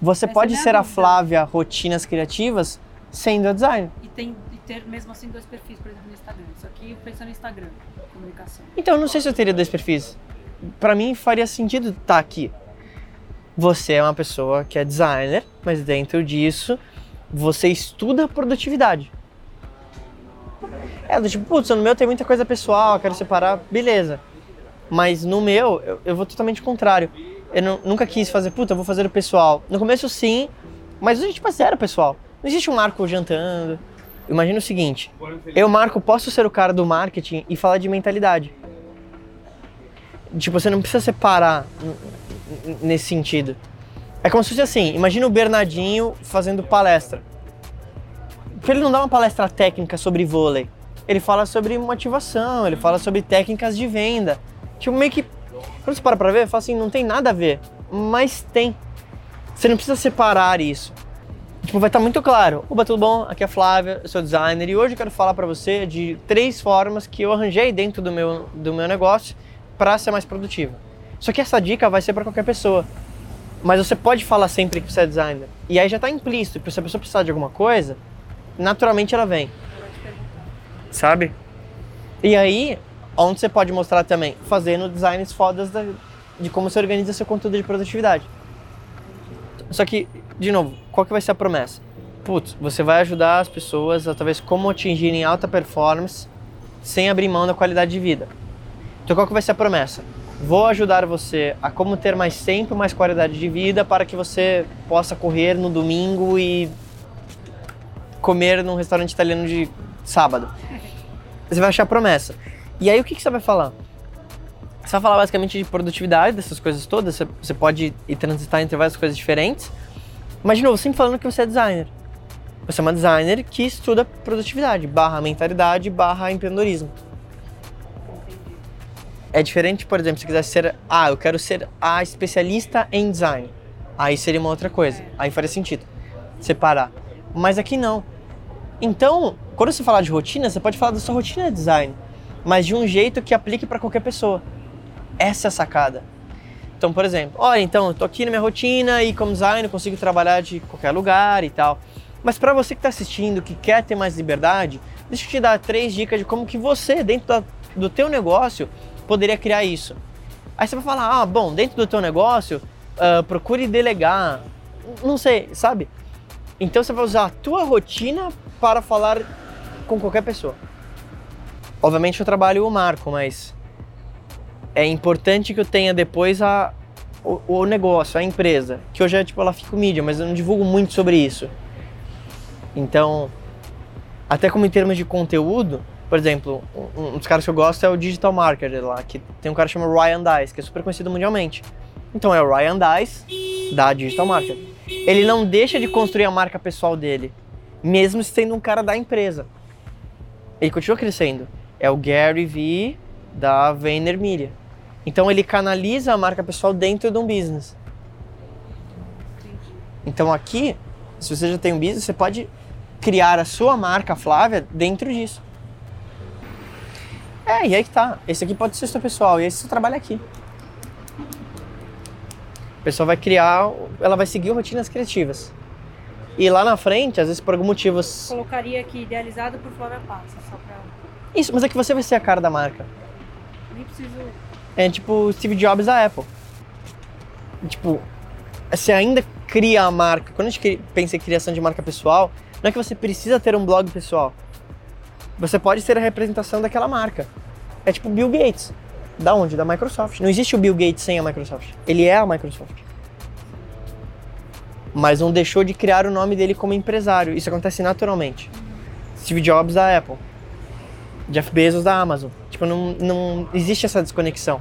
Você Essa pode é ser a dúvida. Flávia Rotinas Criativas sendo a designer. E, tem, e ter mesmo assim dois perfis, por exemplo, no Instagram. Isso aqui pensando no Instagram, comunicação. Então, eu não sei se eu teria dois perfis. Pra mim, faria sentido estar aqui. Você é uma pessoa que é designer, mas dentro disso, você estuda produtividade. É, do tipo, putz, no meu tem muita coisa pessoal, quero separar, beleza. Mas no meu, eu, eu vou totalmente contrário. Eu nu- nunca quis fazer, puta, eu vou fazer o pessoal. No começo, sim, mas hoje, tipo, é zero pessoal. Não existe um Marco jantando. Imagina o seguinte, eu, Marco, posso ser o cara do marketing e falar de mentalidade. Tipo, você não precisa separar nesse sentido. É como se fosse assim, imagina o Bernardinho fazendo palestra. Ele não dar uma palestra técnica sobre vôlei. Ele fala sobre motivação, ele fala sobre técnicas de venda. Tipo, meio que. Quando você para pra ver, fala assim, não tem nada a ver. Mas tem. Você não precisa separar isso. Tipo, vai estar muito claro. Opa, tudo bom? Aqui é a Flávia, eu sou designer e hoje eu quero falar pra você de três formas que eu arranjei dentro do meu, do meu negócio para ser mais produtivo. Só que essa dica vai ser para qualquer pessoa. Mas você pode falar sempre que você é designer. E aí já tá implícito. Se a pessoa precisar de alguma coisa, naturalmente ela vem. Sabe? E aí, onde você pode mostrar também? Fazendo designs fodas da- de como você organiza seu conteúdo de produtividade. Só que, de novo, qual que vai ser a promessa? Putz, você vai ajudar as pessoas a talvez como atingirem alta performance sem abrir mão da qualidade de vida. Então qual que vai ser a promessa? Vou ajudar você a como ter mais tempo, mais qualidade de vida para que você possa correr no domingo e comer num restaurante italiano de sábado. Você vai achar promessa. E aí o que, que você vai falar? Você vai falar basicamente de produtividade, dessas coisas todas. Você, você pode ir transitar entre várias coisas diferentes. Mas, de novo, sempre falando que você é designer. Você é uma designer que estuda produtividade, barra mentalidade, barra empreendedorismo. É diferente, por exemplo, se quiser ser, ah, eu quero ser a especialista em design. Aí seria uma outra coisa. Aí faria sentido separar. Mas aqui não. Então, quando você falar de rotina, você pode falar da sua rotina de design, mas de um jeito que aplique para qualquer pessoa. Essa é a sacada. Então, por exemplo, olha, então, eu tô aqui na minha rotina e como designer consigo trabalhar de qualquer lugar e tal. Mas para você que está assistindo, que quer ter mais liberdade, deixa eu te dar três dicas de como que você, dentro da- do teu negócio, poderia criar isso. Aí você vai falar, ah, bom, dentro do teu negócio, ah, procure delegar. Não sei, sabe? Então você vai usar a tua rotina para falar com qualquer pessoa. Obviamente eu trabalho o marco, mas é importante que eu tenha depois a, o, o negócio, a empresa, que hoje é tipo, ela fica mídia, mas eu não divulgo muito sobre isso. Então, até como em termos de conteúdo, por exemplo, um, um dos caras que eu gosto é o Digital Marketer lá, que tem um cara chamado Ryan Dice, que é super conhecido mundialmente. Então é o Ryan Dice da Digital Marketer. Ele não deixa de construir a marca pessoal dele, mesmo sendo um cara da empresa. Ele continua crescendo. É o Gary Vee da VaynerMedia. Então ele canaliza a marca pessoal dentro de um business. Então aqui, se você já tem um business, você pode criar a sua marca Flávia dentro disso. É, e aí que tá. Esse aqui pode ser seu pessoal, e esse você trabalha aqui. A pessoa vai criar, ela vai seguir rotinas criativas. E lá na frente, às vezes por algum motivo. Colocaria aqui idealizado por Flávia Passa, só pra. Isso, mas é que você vai ser a cara da marca. Nem preciso. É tipo Steve Jobs da Apple. Tipo, você ainda cria a marca. Quando a gente pensa em criação de marca pessoal, não é que você precisa ter um blog pessoal. Você pode ser a representação daquela marca. É tipo Bill Gates. Da onde? Da Microsoft. Não existe o Bill Gates sem a Microsoft. Ele é a Microsoft. Mas não deixou de criar o nome dele como empresário. Isso acontece naturalmente. Steve Jobs da Apple. Jeff Bezos da Amazon. Tipo, não, não existe essa desconexão.